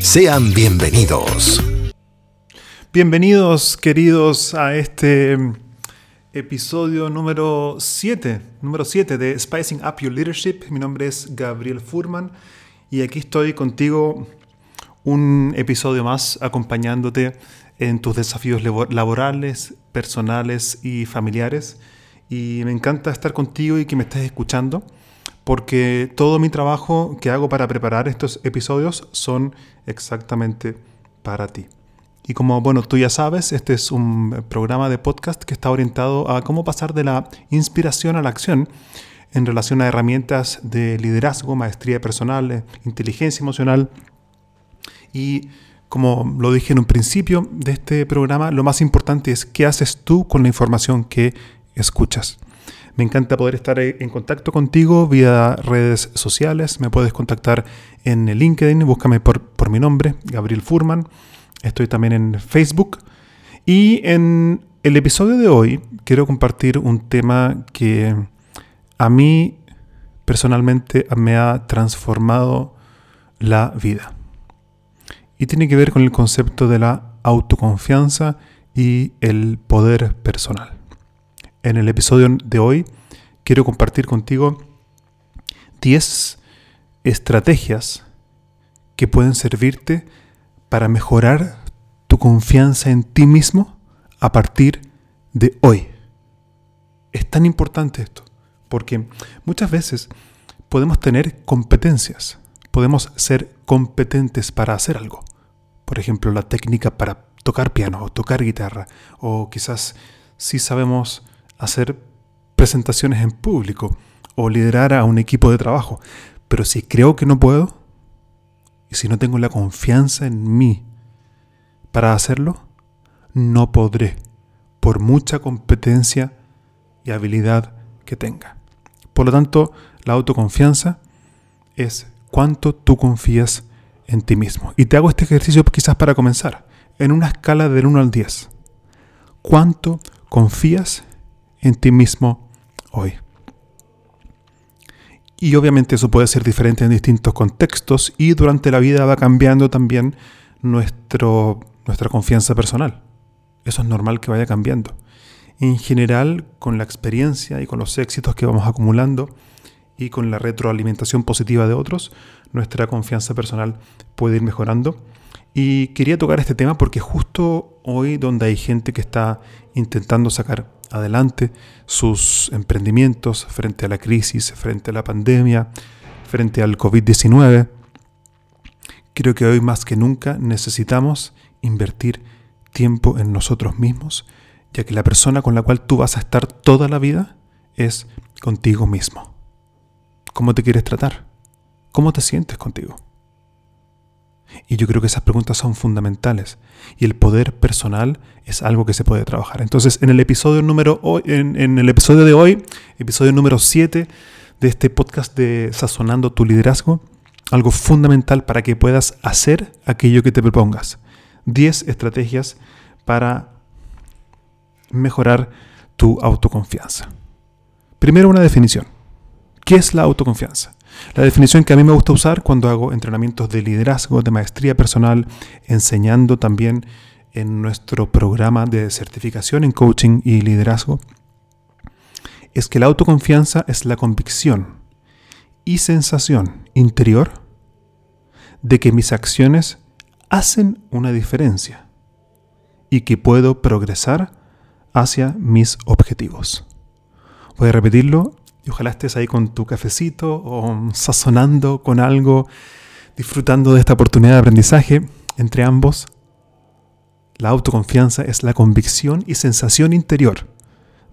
Sean bienvenidos. Bienvenidos queridos a este episodio número 7, número 7 de Spicing Up Your Leadership. Mi nombre es Gabriel Furman y aquí estoy contigo un episodio más acompañándote en tus desafíos laborales, personales y familiares. Y me encanta estar contigo y que me estés escuchando porque todo mi trabajo que hago para preparar estos episodios son exactamente para ti. Y como bueno, tú ya sabes, este es un programa de podcast que está orientado a cómo pasar de la inspiración a la acción en relación a herramientas de liderazgo, maestría personal, inteligencia emocional. Y como lo dije en un principio de este programa, lo más importante es qué haces tú con la información que escuchas. Me encanta poder estar en contacto contigo vía redes sociales. Me puedes contactar en LinkedIn, búscame por, por mi nombre, Gabriel Furman. Estoy también en Facebook. Y en el episodio de hoy quiero compartir un tema que a mí personalmente me ha transformado la vida. Y tiene que ver con el concepto de la autoconfianza y el poder personal. En el episodio de hoy quiero compartir contigo 10 estrategias que pueden servirte para mejorar tu confianza en ti mismo a partir de hoy. Es tan importante esto, porque muchas veces podemos tener competencias, podemos ser competentes para hacer algo. Por ejemplo, la técnica para tocar piano o tocar guitarra, o quizás si sabemos hacer presentaciones en público o liderar a un equipo de trabajo. Pero si creo que no puedo y si no tengo la confianza en mí para hacerlo, no podré, por mucha competencia y habilidad que tenga. Por lo tanto, la autoconfianza es cuánto tú confías en ti mismo. Y te hago este ejercicio quizás para comenzar, en una escala del 1 al 10. ¿Cuánto confías en ti mismo hoy. Y obviamente eso puede ser diferente en distintos contextos y durante la vida va cambiando también nuestro, nuestra confianza personal. Eso es normal que vaya cambiando. En general, con la experiencia y con los éxitos que vamos acumulando y con la retroalimentación positiva de otros, nuestra confianza personal puede ir mejorando. Y quería tocar este tema porque justo hoy donde hay gente que está intentando sacar adelante sus emprendimientos frente a la crisis, frente a la pandemia, frente al COVID-19. Creo que hoy más que nunca necesitamos invertir tiempo en nosotros mismos, ya que la persona con la cual tú vas a estar toda la vida es contigo mismo. ¿Cómo te quieres tratar? ¿Cómo te sientes contigo? Y yo creo que esas preguntas son fundamentales. Y el poder personal es algo que se puede trabajar. Entonces, en el episodio número en, el episodio de hoy, episodio número 7 de este podcast de Sazonando tu liderazgo, algo fundamental para que puedas hacer aquello que te propongas. 10 estrategias para mejorar tu autoconfianza. Primero una definición. ¿Qué es la autoconfianza? La definición que a mí me gusta usar cuando hago entrenamientos de liderazgo, de maestría personal, enseñando también en nuestro programa de certificación en coaching y liderazgo, es que la autoconfianza es la convicción y sensación interior de que mis acciones hacen una diferencia y que puedo progresar hacia mis objetivos. Voy a repetirlo y ojalá estés ahí con tu cafecito o sazonando con algo, disfrutando de esta oportunidad de aprendizaje entre ambos. La autoconfianza es la convicción y sensación interior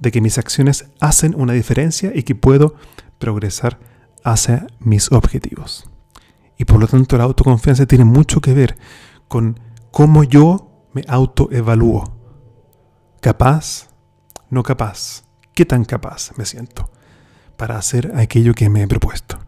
de que mis acciones hacen una diferencia y que puedo progresar hacia mis objetivos. Y por lo tanto la autoconfianza tiene mucho que ver con cómo yo me autoevalúo. ¿Capaz? ¿No capaz? ¿Qué tan capaz me siento para hacer aquello que me he propuesto?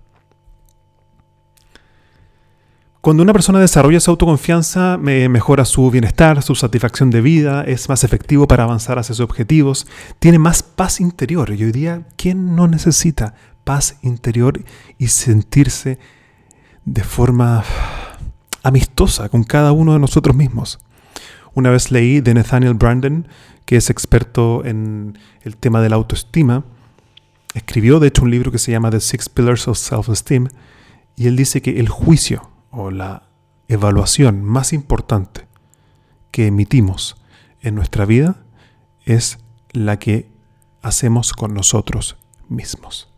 Cuando una persona desarrolla su autoconfianza, mejora su bienestar, su satisfacción de vida, es más efectivo para avanzar hacia sus objetivos, tiene más paz interior. Y hoy día, ¿quién no necesita paz interior y sentirse de forma amistosa con cada uno de nosotros mismos? Una vez leí de Nathaniel Brandon, que es experto en el tema de la autoestima, escribió de hecho un libro que se llama The Six Pillars of Self-Esteem, y él dice que el juicio o la evaluación más importante que emitimos en nuestra vida es la que hacemos con nosotros mismos.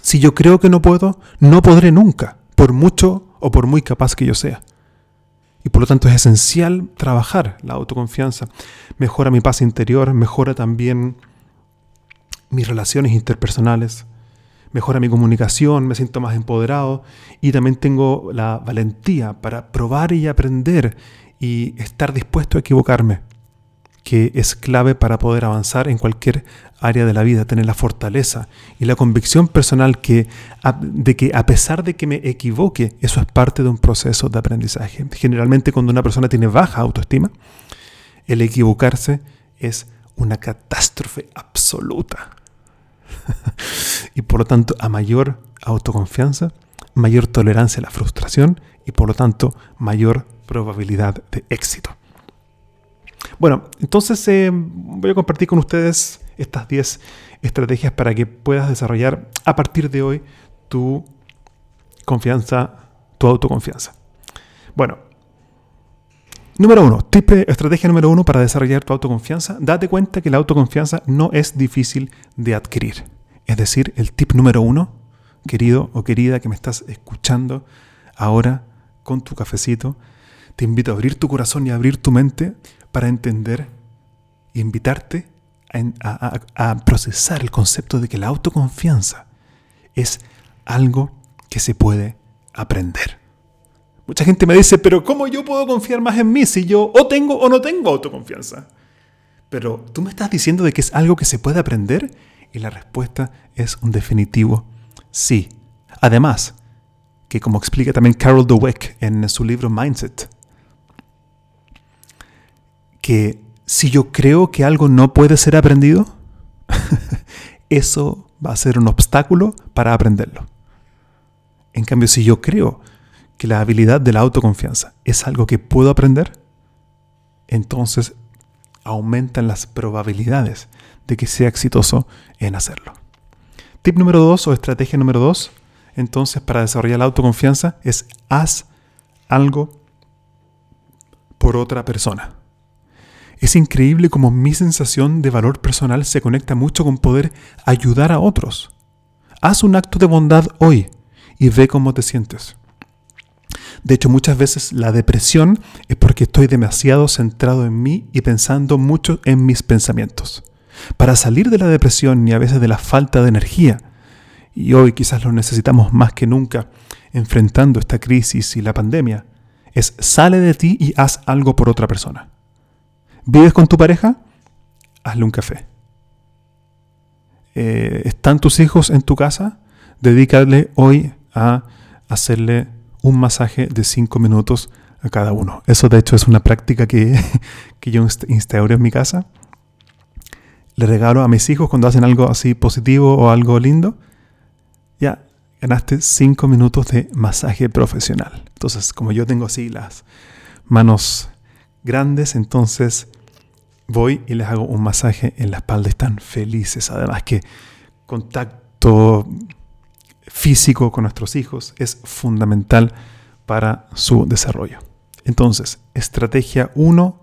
Si yo creo que no puedo, no podré nunca, por mucho o por muy capaz que yo sea. Y por lo tanto es esencial trabajar la autoconfianza. Mejora mi paz interior, mejora también mis relaciones interpersonales, mejora mi comunicación, me siento más empoderado y también tengo la valentía para probar y aprender y estar dispuesto a equivocarme, que es clave para poder avanzar en cualquier área de la vida, tener la fortaleza y la convicción personal que, de que a pesar de que me equivoque, eso es parte de un proceso de aprendizaje. Generalmente cuando una persona tiene baja autoestima, el equivocarse es una catástrofe absoluta. y por lo tanto, a mayor autoconfianza, mayor tolerancia a la frustración y por lo tanto, mayor probabilidad de éxito. Bueno, entonces eh, voy a compartir con ustedes estas 10 estrategias para que puedas desarrollar a partir de hoy tu confianza, tu autoconfianza. Bueno, número uno, tip, estrategia número uno para desarrollar tu autoconfianza. Date cuenta que la autoconfianza no es difícil de adquirir. Es decir, el tip número uno, querido o querida que me estás escuchando ahora con tu cafecito, te invito a abrir tu corazón y a abrir tu mente para entender e invitarte a, procesar el concepto de que la autoconfianza es algo que se puede aprender. Mucha gente me dice, pero ¿cómo yo puedo confiar más en mí si yo o tengo o no tengo autoconfianza? Pero tú me estás diciendo de que es algo que se puede aprender y la respuesta es un definitivo sí. Además, que como explica también Carol Dweck en su libro Mindset, que si yo creo que algo no puede ser aprendido, eso va a ser un obstáculo para aprenderlo. En cambio, si yo creo que la habilidad de la autoconfianza es algo que puedo aprender, entonces aumentan las probabilidades de que sea exitoso en hacerlo. Tip número dos o estrategia número dos, entonces para desarrollar la autoconfianza es haz algo por otra persona. Es increíble cómo mi sensación de valor personal se conecta mucho con poder ayudar a otros. Haz un acto de bondad hoy y ve cómo te sientes. De hecho, muchas veces la depresión es porque estoy demasiado centrado en mí y pensando mucho en mis pensamientos. Para salir de la depresión y a veces de la falta de energía, y hoy quizás lo necesitamos más que nunca, enfrentando esta crisis y la pandemia, es sale de ti y haz algo por otra persona. ¿Vives con tu pareja? Hazle un café. Eh, ¿Están tus hijos en tu casa? Dedícale hoy a hacerle un masaje de 5 minutos a cada uno. Eso de hecho es una práctica que, que yo instauré en mi casa le regalo a mis hijos cuando hacen algo así positivo o algo lindo, ya ganaste cinco minutos de masaje profesional. Entonces, como yo tengo así las manos grandes, entonces voy y les hago un masaje en la espalda. Están felices. Además que contacto físico con nuestros hijos es fundamental para su desarrollo. Entonces, estrategia 1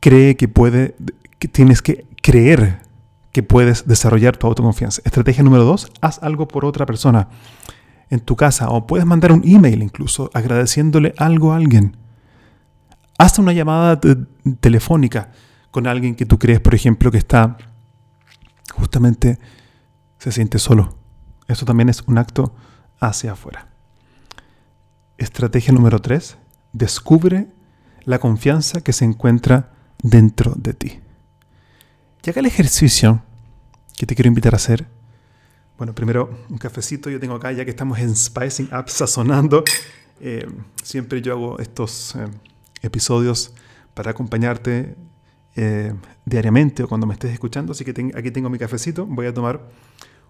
cree que puede, que tienes que creer que puedes desarrollar tu autoconfianza. Estrategia número dos, haz algo por otra persona en tu casa o puedes mandar un email incluso agradeciéndole algo a alguien. Haz una llamada telefónica con alguien que tú crees, por ejemplo, que está justamente se siente solo. Eso también es un acto hacia afuera. Estrategia número tres, descubre la confianza que se encuentra dentro de ti. Y acá el ejercicio que te quiero invitar a hacer. Bueno, primero un cafecito yo tengo acá, ya que estamos en Spicing Up, sazonando. Eh, siempre yo hago estos eh, episodios para acompañarte eh, diariamente o cuando me estés escuchando. Así que aquí tengo mi cafecito. Voy a tomar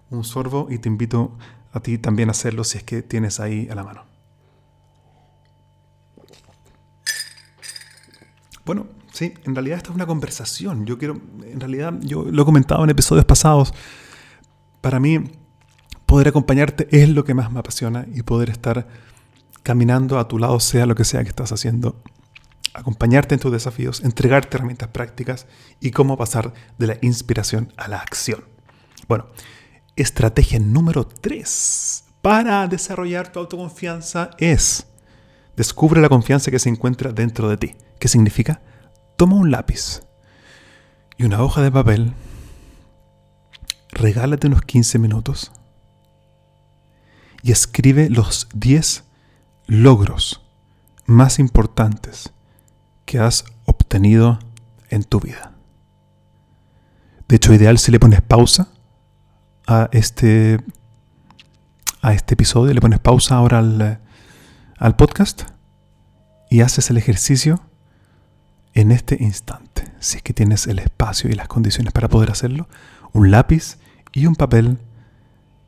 un sorbo y te invito a ti también a hacerlo si es que tienes ahí a la mano. Bueno, sí, en realidad esta es una conversación. Yo quiero, en realidad, yo lo he comentado en episodios pasados. Para mí, poder acompañarte es lo que más me apasiona y poder estar caminando a tu lado, sea lo que sea que estás haciendo, acompañarte en tus desafíos, entregarte herramientas prácticas y cómo pasar de la inspiración a la acción. Bueno, estrategia número 3 para desarrollar tu autoconfianza es descubre la confianza que se encuentra dentro de ti. ¿Qué significa? Toma un lápiz y una hoja de papel, regálate unos 15 minutos y escribe los 10 logros más importantes que has obtenido en tu vida. De hecho, ideal si le pones pausa a este, a este episodio, le pones pausa ahora al, al podcast y haces el ejercicio en este instante, si es que tienes el espacio y las condiciones para poder hacerlo, un lápiz y un papel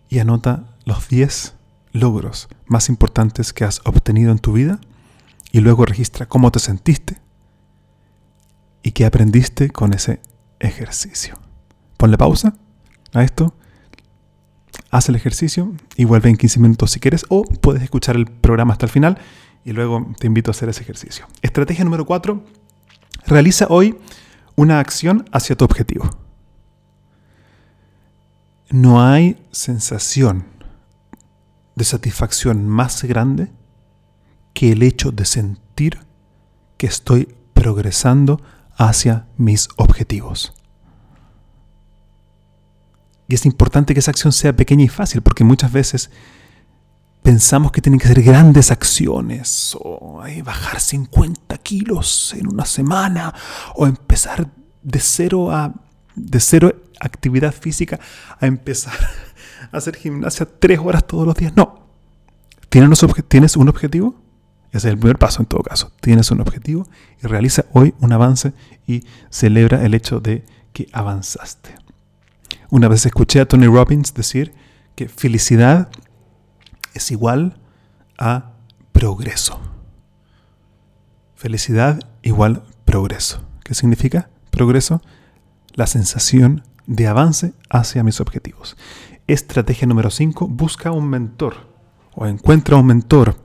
y anota los 10 logros más importantes que has obtenido en tu vida y luego registra cómo te sentiste y qué aprendiste con ese ejercicio. Ponle pausa a esto, haz el ejercicio y vuelve en 15 minutos si quieres o puedes escuchar el programa hasta el final y luego te invito a hacer ese ejercicio. Estrategia número 4 Realiza hoy una acción hacia tu objetivo. No hay sensación de satisfacción más grande que el hecho de sentir que estoy progresando hacia mis objetivos. Y es importante que esa acción sea pequeña y fácil, porque muchas veces pensamos que tienen que ser grandes acciones, o bajar 50 kilos en una semana, o empezar de cero a de cero actividad física a empezar a hacer gimnasia tres horas todos los días. No. ¿Tienes, ¿Tienes un objetivo? Ese es el primer paso en todo caso. Tienes un objetivo y realiza hoy un avance y celebra el hecho de que avanzaste. Una vez escuché a Tony Robbins decir que felicidad es igual a progreso. Felicidad igual progreso. ¿Qué significa progreso? La sensación de avance hacia mis objetivos. Estrategia número 5. Busca un mentor o encuentra un mentor,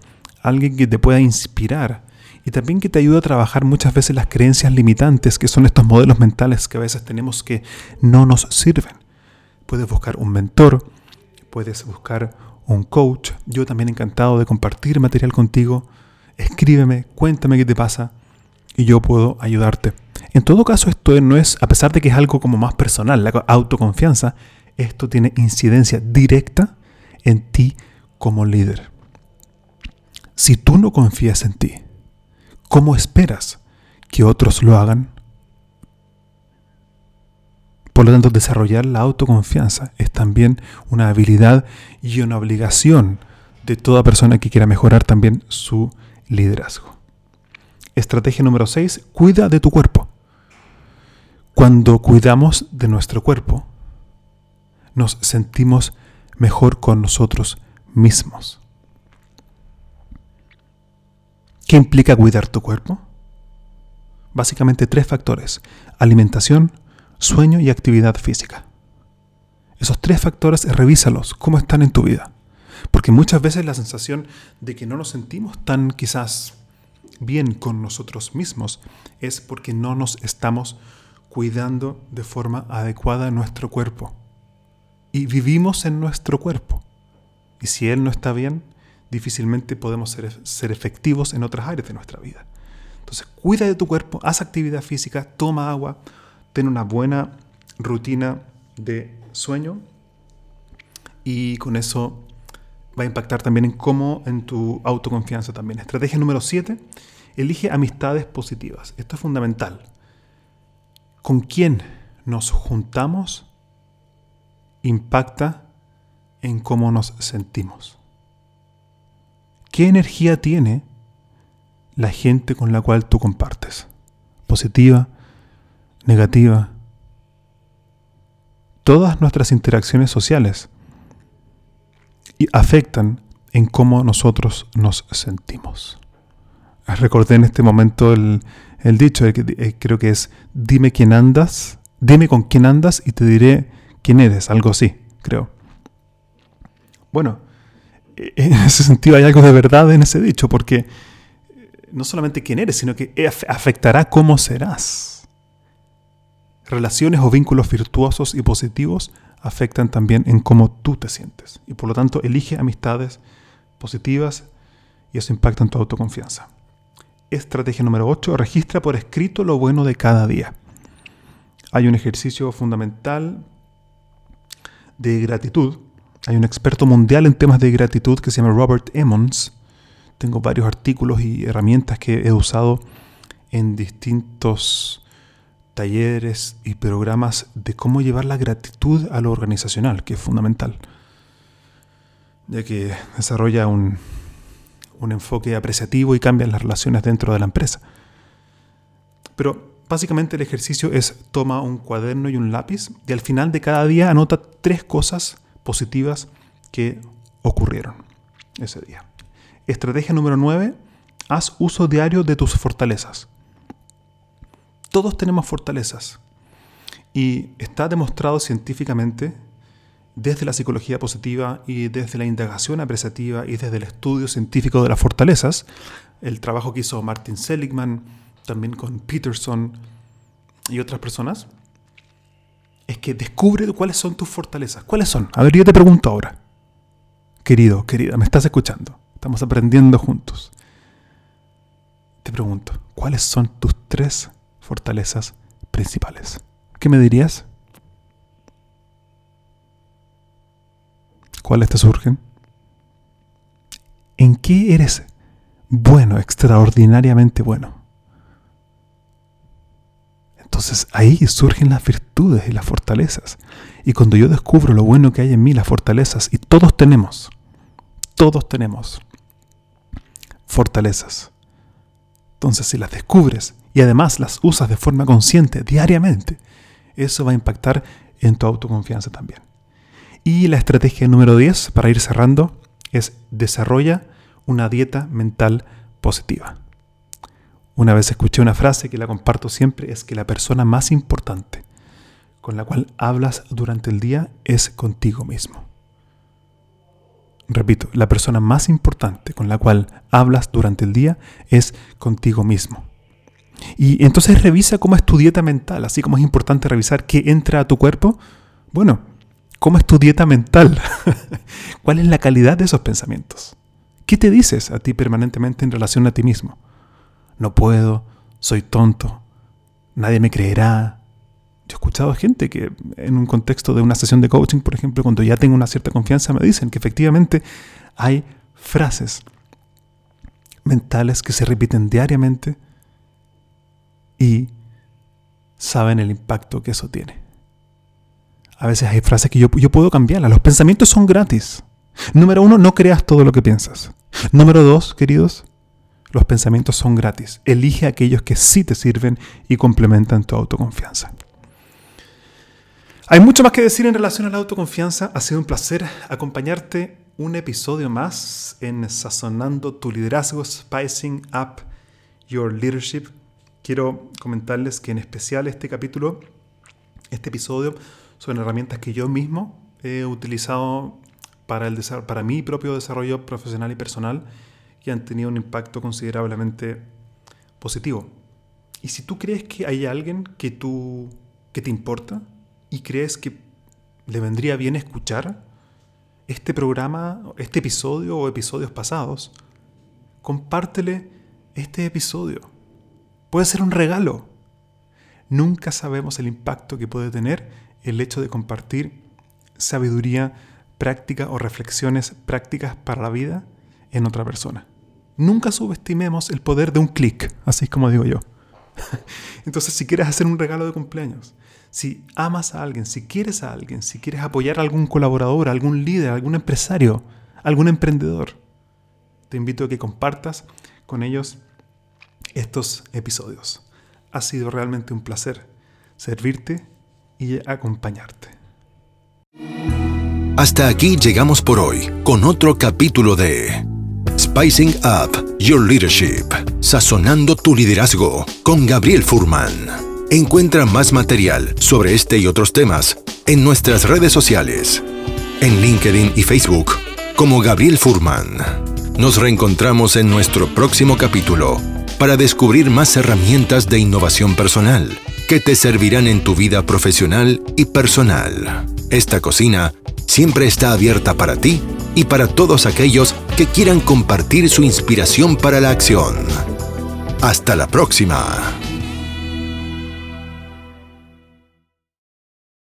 alguien que te pueda inspirar y también que te ayude a trabajar muchas veces las creencias limitantes que son estos modelos mentales que a veces tenemos que no nos sirven. Puedes buscar un mentor, puedes buscar un coach. Yo también encantado de compartir material contigo. Escríbeme, cuéntame qué te pasa y yo puedo ayudarte. En todo caso, esto no es, a pesar de que es algo como más personal, la autoconfianza, esto tiene incidencia directa en ti como líder. Si tú no confías en ti, ¿cómo esperas que otros lo hagan? Por lo tanto, desarrollar la autoconfianza es también una habilidad y una obligación de toda persona que quiera mejorar también su liderazgo. Estrategia número 6, cuida de tu cuerpo. Cuando cuidamos de nuestro cuerpo, nos sentimos mejor con nosotros mismos. ¿Qué implica cuidar tu cuerpo? Básicamente tres factores. Alimentación, sueño y actividad física. Esos tres factores, revísalos, cómo están en tu vida. Porque muchas veces la sensación de que no nos sentimos tan quizás bien con nosotros mismos es porque no nos estamos cuidando de forma adecuada nuestro cuerpo. Y vivimos en nuestro cuerpo. Y si él no está bien, difícilmente podemos ser, ser efectivos en otras áreas de nuestra vida. Entonces, cuida de tu cuerpo, haz actividad física, toma agua, ten una buena rutina de sueño y con eso va a impactar también en cómo, en tu autoconfianza también. Estrategia número 7, elige amistades positivas. Esto es fundamental. ¿Con quién nos juntamos impacta en cómo nos sentimos? ¿Qué energía tiene la gente con la cual tú compartes? ¿Positiva? ¿Negativa? Todas nuestras interacciones sociales afectan en cómo nosotros nos sentimos. Recordé en este momento el, dicho, eh, creo que es, dime quién andas, dime con quién andas y te diré quién eres, algo así, creo. Bueno, e, en ese sentido hay algo de verdad en ese dicho, porque eh, no solamente quién eres, sino que afectará cómo serás. Relaciones o vínculos virtuosos y positivos afectan también en cómo tú te sientes. Y por lo tanto, elige amistades positivas y eso impacta en tu autoconfianza. Estrategia número 8. Registra por escrito lo bueno de cada día. Hay un ejercicio fundamental de gratitud. Hay un experto mundial en temas de gratitud que se llama Robert Emmons. Tengo varios artículos y herramientas que he usado en distintos talleres y programas de cómo llevar la gratitud a lo organizacional, que es fundamental, ya que desarrolla un, un enfoque apreciativo y cambia las relaciones dentro de la empresa. Pero básicamente el ejercicio es toma un cuaderno y un lápiz y al final de cada día anota tres cosas positivas que ocurrieron ese día. Estrategia número 9. Haz uso diario de tus fortalezas. Todos tenemos fortalezas. Y está demostrado científicamente, desde la psicología positiva y desde la indagación apreciativa y desde el estudio científico de las fortalezas, el trabajo que hizo Martin Seligman, también con Peterson y otras personas, es que descubre cuáles son tus fortalezas. ¿Cuáles son? A ver, yo te pregunto ahora. Querido, querida, me estás escuchando. Estamos aprendiendo juntos. Te pregunto, ¿cuáles son tus tres fortalezas principales. ¿Qué me dirías? ¿Cuáles te surgen? ¿En qué eres bueno, extraordinariamente bueno? Entonces ahí surgen las virtudes y las fortalezas. Y cuando yo descubro lo bueno que hay en mí, las fortalezas, y todos tenemos, todos tenemos fortalezas. Entonces si las descubres y además las usas de forma consciente diariamente, eso va a impactar en tu autoconfianza también. Y la estrategia número 10, para ir cerrando, es desarrolla una dieta mental positiva. Una vez escuché una frase que la comparto siempre, es que la persona más importante con la cual hablas durante el día es contigo mismo. Repito, la persona más importante con la cual hablas durante el día es contigo mismo. Y entonces revisa cómo es tu dieta mental, así como es importante revisar qué entra a tu cuerpo. Bueno, ¿cómo es tu dieta mental? ¿Cuál es la calidad de esos pensamientos? ¿Qué te dices a ti permanentemente en relación a ti mismo? No puedo, soy tonto, nadie me creerá. Yo he escuchado gente que en un contexto de una sesión de coaching, por ejemplo, cuando ya tengo una cierta confianza, me dicen que efectivamente hay frases mentales que se repiten diariamente y saben el impacto que eso tiene. A veces hay frases que yo, yo puedo cambiarlas. Los pensamientos son gratis. Número uno, no creas todo lo que piensas. Número dos, queridos, los pensamientos son gratis. Elige aquellos que sí te sirven y complementan tu autoconfianza. Hay mucho más que decir en relación a la autoconfianza. Ha sido un placer acompañarte un episodio más en Sazonando tu liderazgo, Spicing Up Your Leadership quiero comentarles que en especial este capítulo, este episodio, son herramientas que yo mismo he utilizado para, el, para mi propio desarrollo profesional y personal y han tenido un impacto considerablemente positivo. Y si tú crees que hay alguien que tú que te importa y crees que le vendría bien escuchar este programa, este episodio o episodios pasados, compártele este episodio. Puede ser un regalo. Nunca sabemos el impacto que puede tener el hecho de compartir sabiduría práctica o reflexiones prácticas para la vida en otra persona. Nunca subestimemos el poder de un clic, así como digo yo. Entonces, si quieres hacer un regalo de cumpleaños, si amas a alguien, si quieres a alguien, si quieres apoyar a algún colaborador, a algún líder, a algún empresario, a algún emprendedor, te invito a que compartas con ellos estos episodios. Ha sido realmente un placer servirte y acompañarte. Hasta aquí llegamos por hoy con otro capítulo de Spicing Up Your Leadership, sazonando tu liderazgo con Gabriel Furman. Encuentra más material sobre este y otros temas en nuestras redes sociales, en LinkedIn y Facebook como Gabriel Furman. Nos reencontramos en nuestro próximo capítulo para descubrir más herramientas de innovación personal que te servirán en tu vida profesional y personal. Esta cocina siempre está abierta para ti y para todos aquellos que quieran compartir su inspiración para la acción. Hasta la próxima.